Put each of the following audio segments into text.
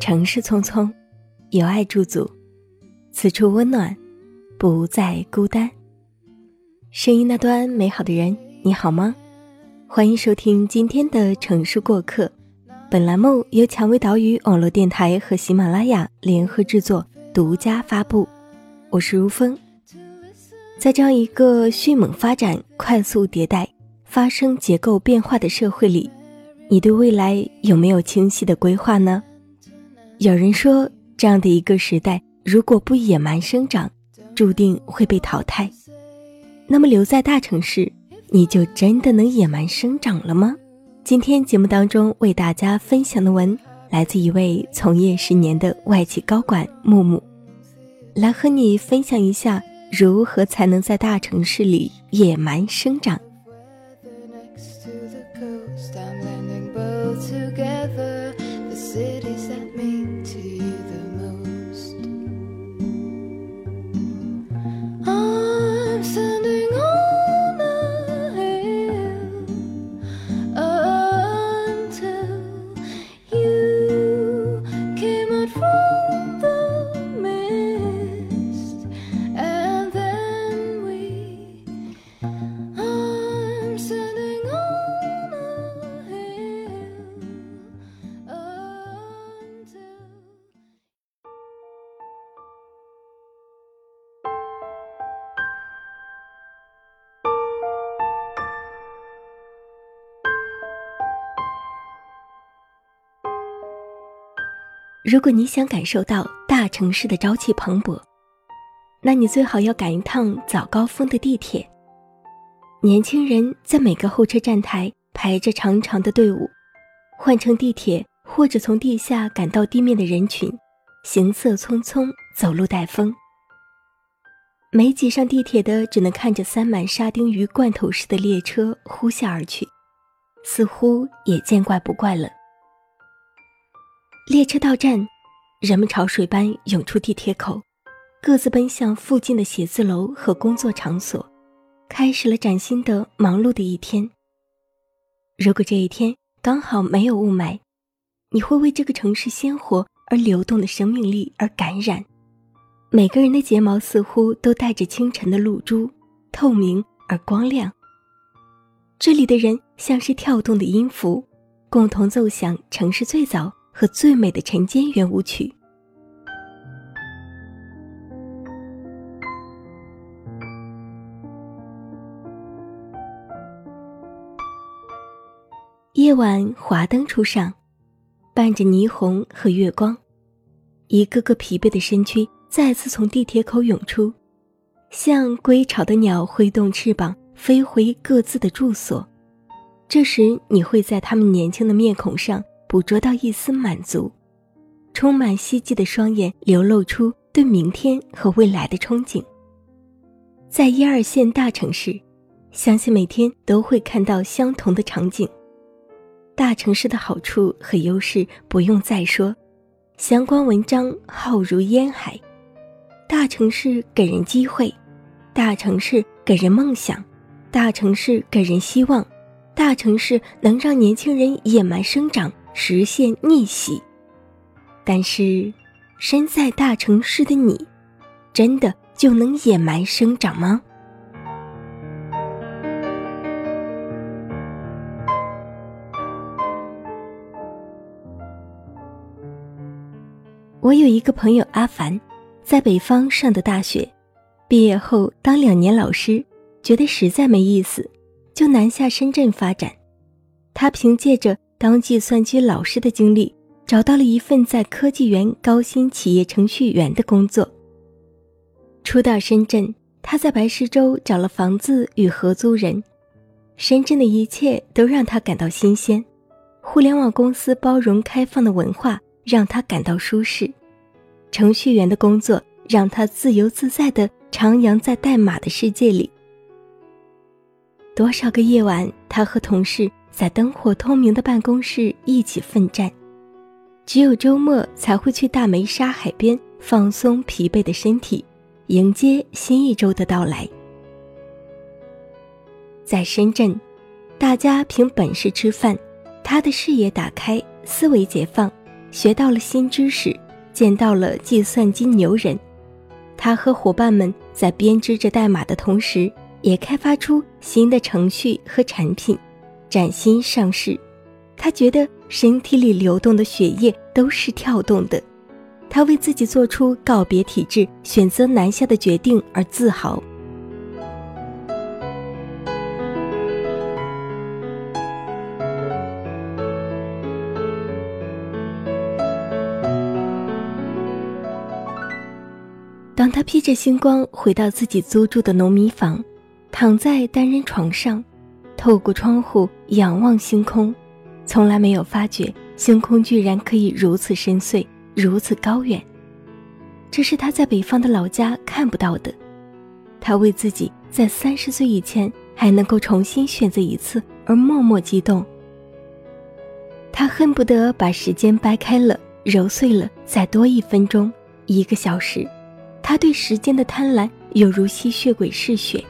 城市匆匆，有爱驻足，此处温暖，不再孤单。声音那端美好的人，你好吗？欢迎收听今天的城市过客。本栏目由蔷薇岛屿网络电台和喜马拉雅联合制作，独家发布。我是如风。在这样一个迅猛发展、快速迭代、发生结构变化的社会里，你对未来有没有清晰的规划呢？有人说，这样的一个时代，如果不野蛮生长，注定会被淘汰。那么留在大城市，你就真的能野蛮生长了吗？今天节目当中为大家分享的文，来自一位从业十年的外企高管木木，来和你分享一下如何才能在大城市里野蛮生长。如果你想感受到大城市的朝气蓬勃，那你最好要赶一趟早高峰的地铁。年轻人在每个候车站台排着长长的队伍，换乘地铁或者从地下赶到地面的人群，行色匆匆，走路带风。没挤上地铁的，只能看着塞满沙丁鱼罐头似的列车呼啸而去，似乎也见怪不怪了。列车到站，人们潮水般涌出地铁口，各自奔向附近的写字楼和工作场所，开始了崭新的忙碌的一天。如果这一天刚好没有雾霾，你会为这个城市鲜活而流动的生命力而感染。每个人的睫毛似乎都带着清晨的露珠，透明而光亮。这里的人像是跳动的音符，共同奏响城市最早。和最美的晨间圆舞曲。夜晚华灯初上，伴着霓虹和月光，一个个疲惫的身躯再次从地铁口涌出，像归巢的鸟挥动翅膀飞回各自的住所。这时，你会在他们年轻的面孔上。捕捉到一丝满足，充满希冀的双眼流露出对明天和未来的憧憬。在一二线大城市，相信每天都会看到相同的场景。大城市的好处和优势不用再说，相关文章浩如烟海。大城市给人机会，大城市给人梦想，大城市给人希望，大城市能让年轻人野蛮生长。实现逆袭，但是，身在大城市的你，真的就能野蛮生长吗？我有一个朋友阿凡，在北方上的大学，毕业后当两年老师，觉得实在没意思，就南下深圳发展。他凭借着。当计算机老师的经历，找到了一份在科技园高薪企业程序员的工作。初到深圳，他在白石洲找了房子与合租人。深圳的一切都让他感到新鲜，互联网公司包容开放的文化让他感到舒适，程序员的工作让他自由自在地徜徉在代码的世界里。多少个夜晚，他和同事。在灯火通明的办公室一起奋战，只有周末才会去大梅沙海边放松疲惫的身体，迎接新一周的到来。在深圳，大家凭本事吃饭，他的视野打开，思维解放，学到了新知识，见到了计算机牛人。他和伙伴们在编织着代码的同时，也开发出新的程序和产品，崭新上市。他觉得身体里流动的血液都是跳动的，他为自己做出告别体制、选择南下的决定而自豪。当他披着星光回到自己租住的农民房，躺在单人床上，透过窗户仰望星空，从来没有发觉星空居然可以如此深邃，如此高远。这是他在北方的老家看不到的。他为自己在三十岁以前还能够重新选择一次而默默激动。他恨不得把时间掰开了揉碎了，再多一分钟，一个小时。他对时间的贪婪犹如吸血鬼嗜血，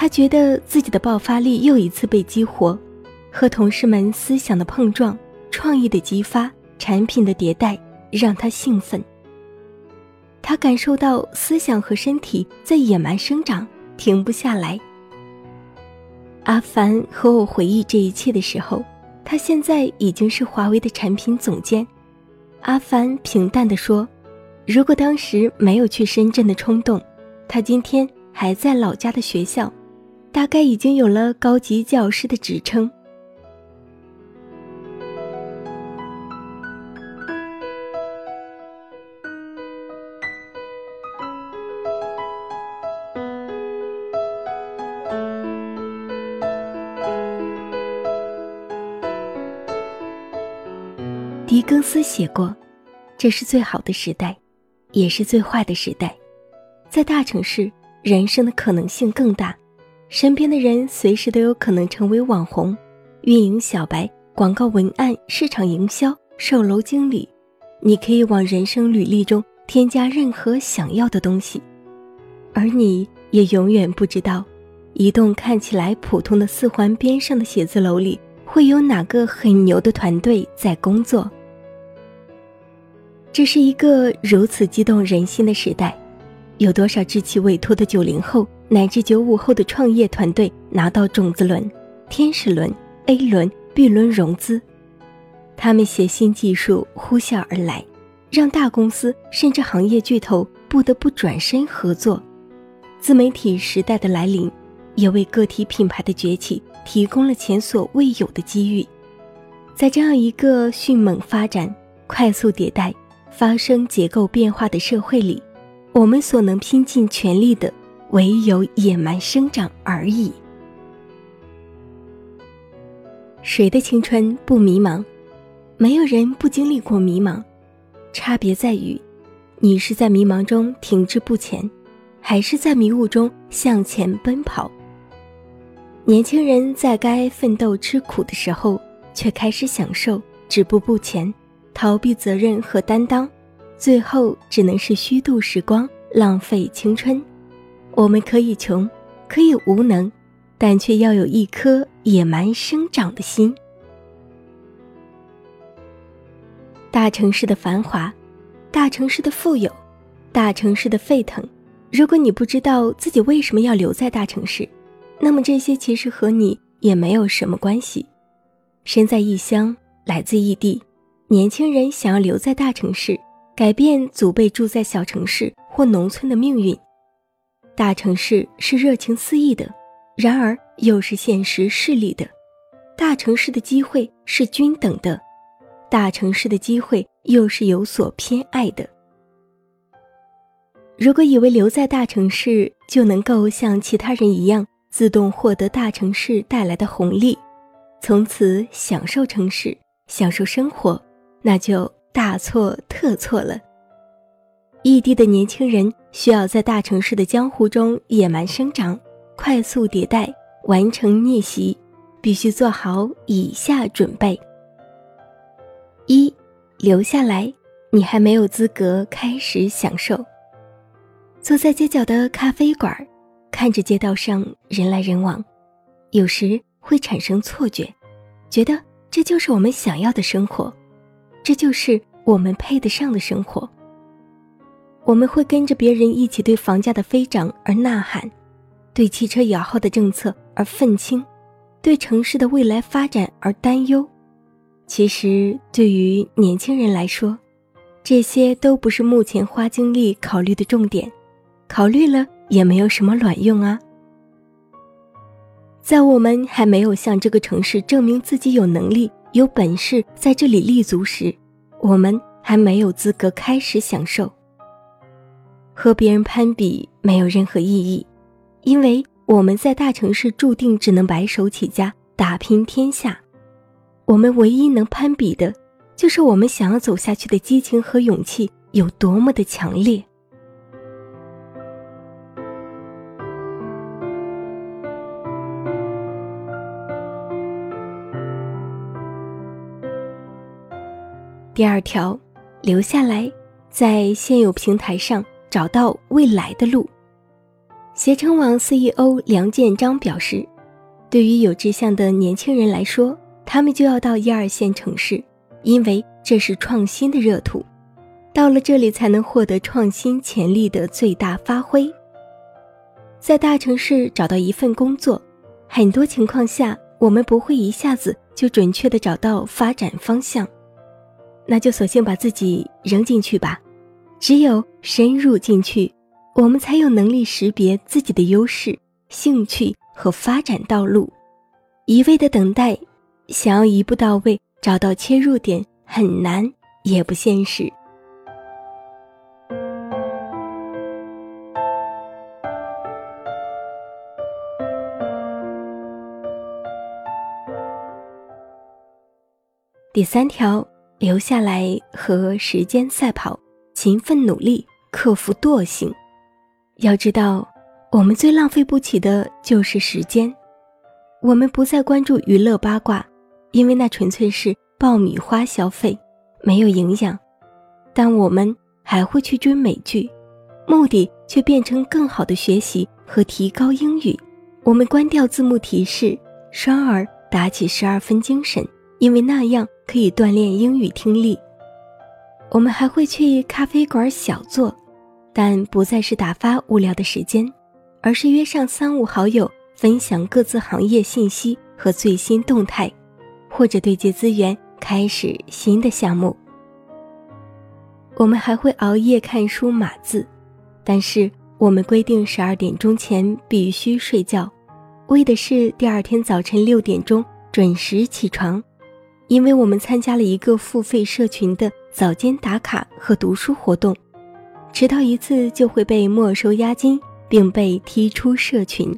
他觉得自己的爆发力又一次被激活，和同事们思想的碰撞、创意的激发、产品的迭代让他兴奋。他感受到思想和身体在野蛮生长，停不下来。阿凡和我回忆这一切的时候，他现在已经是华为的产品总监。阿凡平淡地说。如果当时没有去深圳的冲动，他今天还在老家的学校，大概已经有了高级教师的职称。狄更斯写过：“这是最好的时代。”也是最坏的时代，在大城市，人生的可能性更大，身边的人随时都有可能成为网红、运营小白、广告文案、市场营销、售楼经理，你可以往人生履历中添加任何想要的东西，而你也永远不知道，一栋看起来普通的四环边上的写字楼里，会有哪个很牛的团队在工作。这是一个如此激动人心的时代，有多少志气委托的九零后乃至九五后的创业团队拿到种子轮、天使轮、A 轮、B 轮融资？他们携新技术呼啸而来，让大公司甚至行业巨头不得不转身合作。自媒体时代的来临，也为个体品牌的崛起提供了前所未有的机遇。在这样一个迅猛发展、快速迭代。发生结构变化的社会里，我们所能拼尽全力的，唯有野蛮生长而已。谁的青春不迷茫？没有人不经历过迷茫，差别在于，你是在迷茫中停滞不前，还是在迷雾中向前奔跑。年轻人在该奋斗吃苦的时候，却开始享受，止步不前。逃避责任和担当，最后只能是虚度时光，浪费青春。我们可以穷，可以无能，但却要有一颗野蛮生长的心。大城市的繁华，大城市的富有，大城市的沸腾。如果你不知道自己为什么要留在大城市，那么这些其实和你也没有什么关系。身在异乡，来自异地。年轻人想要留在大城市，改变祖辈住在小城市或农村的命运。大城市是热情四溢的，然而又是现实势利的。大城市的机会是均等的，大城市的机会又是有所偏爱的。如果以为留在大城市就能够像其他人一样自动获得大城市带来的红利，从此享受城市，享受生活。那就大错特错了。异地的年轻人需要在大城市的江湖中野蛮生长，快速迭代，完成逆袭，必须做好以下准备：一，留下来，你还没有资格开始享受。坐在街角的咖啡馆，看着街道上人来人往，有时会产生错觉，觉得这就是我们想要的生活，这就是我们配得上的生活。我们会跟着别人一起对房价的飞涨而呐喊，对汽车摇号的政策而愤青，对城市的未来发展而担忧。其实，对于年轻人来说，这些都不是目前花精力考虑的重点。考虑了也没有什么卵用啊！在我们还没有向这个城市证明自己有能力、有本事在这里立足时，我们还没有资格开始享受。和别人攀比没有任何意义，因为我们在大城市注定只能白手起家、打拼天下。我们唯一能攀比的，就是我们想要走下去的激情和勇气有多么的强烈。第二条，留下来，在现有平台上找到未来的路。携程网 CEO 梁建章表示，对于有志向的年轻人来说，他们就要到一二线城市，因为这是创新的热土，到了这里才能获得创新潜力的最大发挥。在大城市找到一份工作，很多情况下我们不会一下子就准确的找到发展方向。那就索性把自己扔进去吧，只有深入进去，我们才有能力识别自己的优势、兴趣和发展道路。一味的等待，想要一步到位找到切入点很难，也不现实。第三条。留下来和时间赛跑，勤奋努力，克服惰性。要知道，我们最浪费不起的就是时间。我们不再关注娱乐八卦，因为那纯粹是爆米花消费，没有营养。但我们还会去追美剧，目的却变成更好的学习和提高英语。我们关掉字幕提示，双耳打起十二分精神，因为那样。可以锻炼英语听力。我们还会去咖啡馆小坐，但不再是打发无聊的时间，而是约上三五好友分享各自行业信息和最新动态，或者对接资源，开始新的项目。我们还会熬夜看书码字，但是我们规定十二点钟前必须睡觉，为的是第二天早晨六点钟准时起床。因为我们参加了一个付费社群的早间打卡和读书活动，迟到一次就会被没收押金，并被踢出社群。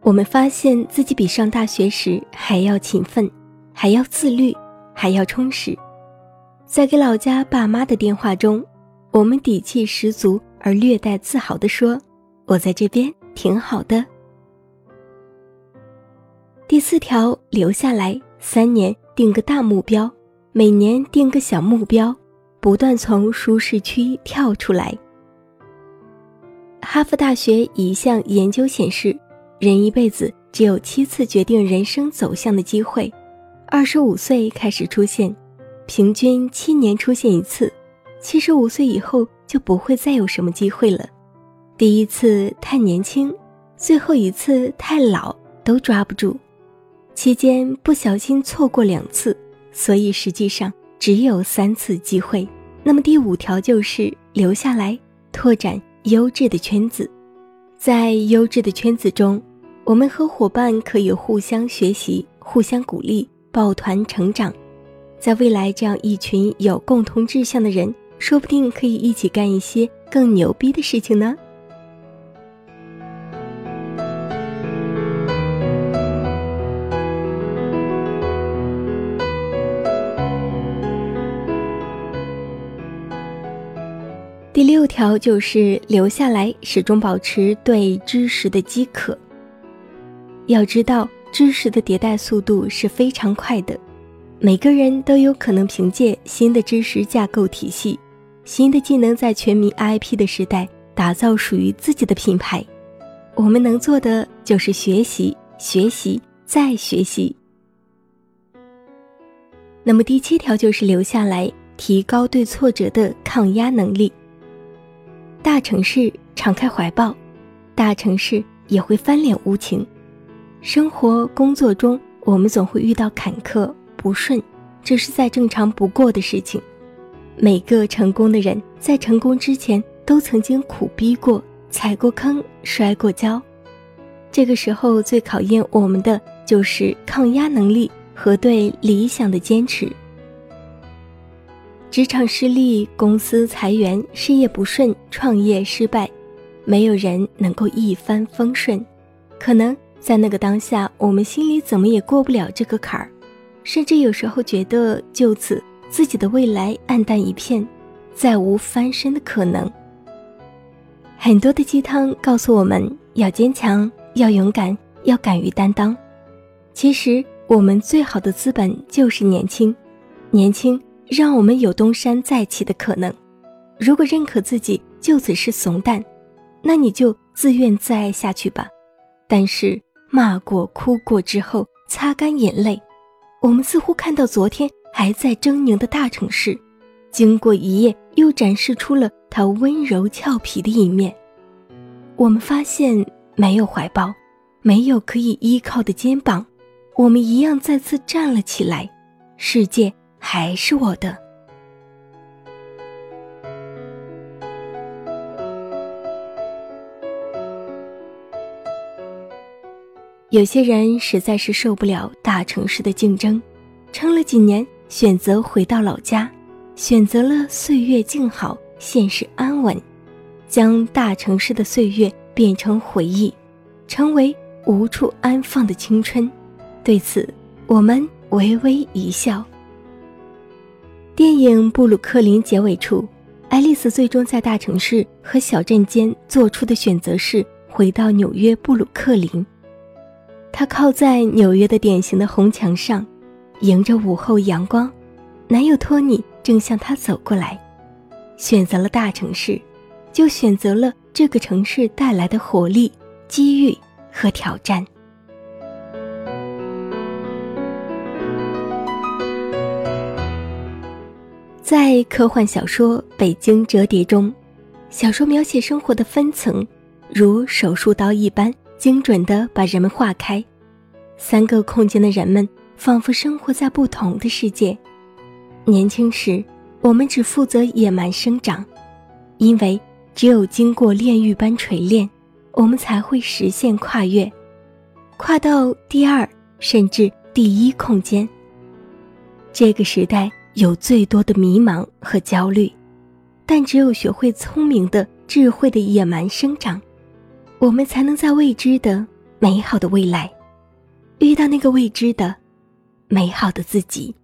我们发现自己比上大学时还要勤奋，还要自律，还要充实。在给老家爸妈的电话中，我们底气十足而略带自豪地说：“我在这边挺好的。”第四条，留下来三年。定个大目标，每年定个小目标，不断从舒适区跳出来。哈佛大学一项研究显示，人一辈子只有七次决定人生走向的机会，二十五岁开始出现，平均七年出现一次，七十五岁以后就不会再有什么机会了。第一次太年轻，最后一次太老，都抓不住。期间不小心错过两次，所以实际上只有三次机会。那么第五条就是留下来，拓展优质的圈子。在优质的圈子中，我们和伙伴可以互相学习、互相鼓励、抱团成长。在未来，这样一群有共同志向的人，说不定可以一起干一些更牛逼的事情呢。第六条就是留下来，始终保持对知识的饥渴。要知道，知识的迭代速度是非常快的，每个人都有可能凭借新的知识架构体系、新的技能，在全民 IP 的时代打造属于自己的品牌。我们能做的就是学习、学习再学习。那么第七条就是留下来，提高对挫折的抗压能力。大城市敞开怀抱，大城市也会翻脸无情。生活工作中，我们总会遇到坎坷不顺，这是再正常不过的事情。每个成功的人在成功之前，都曾经苦逼过、踩过坑、摔过跤。这个时候，最考验我们的就是抗压能力。和对理想的坚持。职场失利、公司裁员、事业不顺、创业失败，没有人能够一帆风顺。可能在那个当下，我们心里怎么也过不了这个坎儿，甚至有时候觉得就此自己的未来暗淡一片，再无翻身的可能。很多的鸡汤告诉我们要坚强、要勇敢、要敢于担当。其实。我们最好的资本就是年轻，年轻让我们有东山再起的可能。如果认可自己就此是怂蛋，那你就自怨自艾下去吧。但是骂过、哭过之后，擦干眼泪，我们似乎看到昨天还在狰狞的大城市，经过一夜又展示出了它温柔俏皮的一面。我们发现没有怀抱，没有可以依靠的肩膀。我们一样再次站了起来，世界还是我的。有些人实在是受不了大城市的竞争，撑了几年，选择回到老家，选择了岁月静好、现实安稳，将大城市的岁月变成回忆，成为无处安放的青春。对此，我们微微一笑。电影《布鲁克林》结尾处，爱丽丝最终在大城市和小镇间做出的选择是回到纽约布鲁克林。她靠在纽约的典型的红墙上，迎着午后阳光，男友托尼正向她走过来。选择了大城市，就选择了这个城市带来的活力、机遇和挑战。在科幻小说《北京折叠》中，小说描写生活的分层，如手术刀一般精准地把人们划开。三个空间的人们仿佛生活在不同的世界。年轻时，我们只负责野蛮生长，因为只有经过炼狱般锤炼，我们才会实现跨越，跨到第二甚至第一空间。这个时代。有最多的迷茫和焦虑，但只有学会聪明的、智慧的野蛮生长，我们才能在未知的美好的未来，遇到那个未知的美好的自己。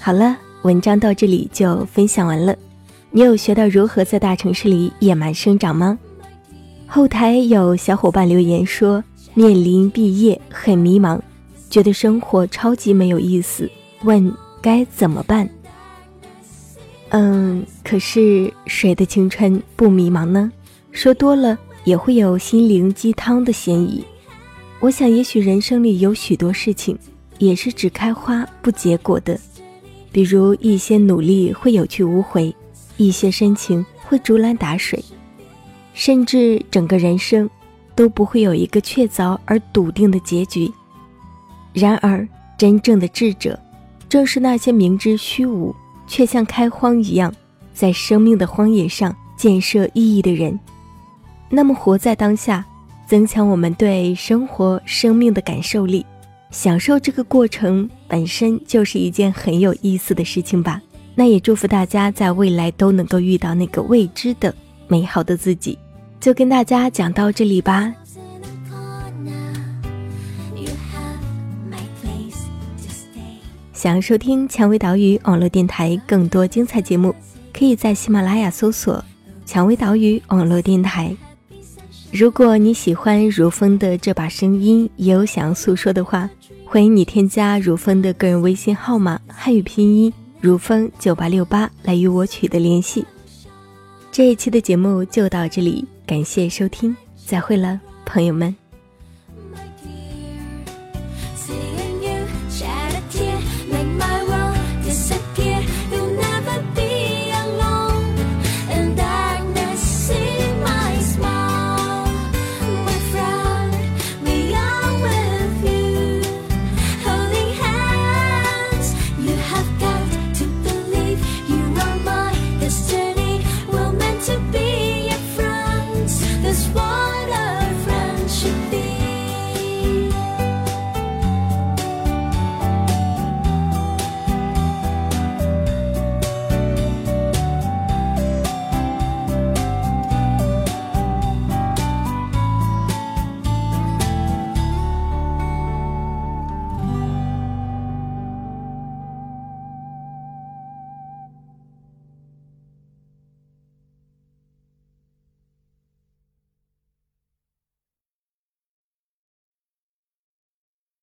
好了，文章到这里就分享完了。你有学到如何在大城市里野蛮生长吗？后台有小伙伴留言说，面临毕业很迷茫，觉得生活超级没有意思，问该怎么办？嗯，可是谁的青春不迷茫呢？说多了也会有心灵鸡汤的嫌疑。我想，也许人生里有许多事情也是只开花不结果的，比如一些努力会有去无回。一些深情会竹篮打水，甚至整个人生都不会有一个确凿而笃定的结局。然而，真正的智者正是那些明知虚无却像开荒一样，在生命的荒野上建设意义的人。那么，活在当下，增强我们对生活、生命的感受力，享受这个过程本身就是一件很有意思的事情吧。那也祝福大家在未来都能够遇到那个未知的美好的自己。就跟大家讲到这里吧。想要收听蔷薇岛屿网络电台更多精彩节目，可以在喜马拉雅搜索“蔷薇岛屿网络电台”。如果你喜欢如风的这把声音，也有想要诉说的话，欢迎你添加如风的个人微信号码汉语拼音如风九八六八来与我取得联系。这一期的节目就到这里，感谢收听，再会了，朋友们。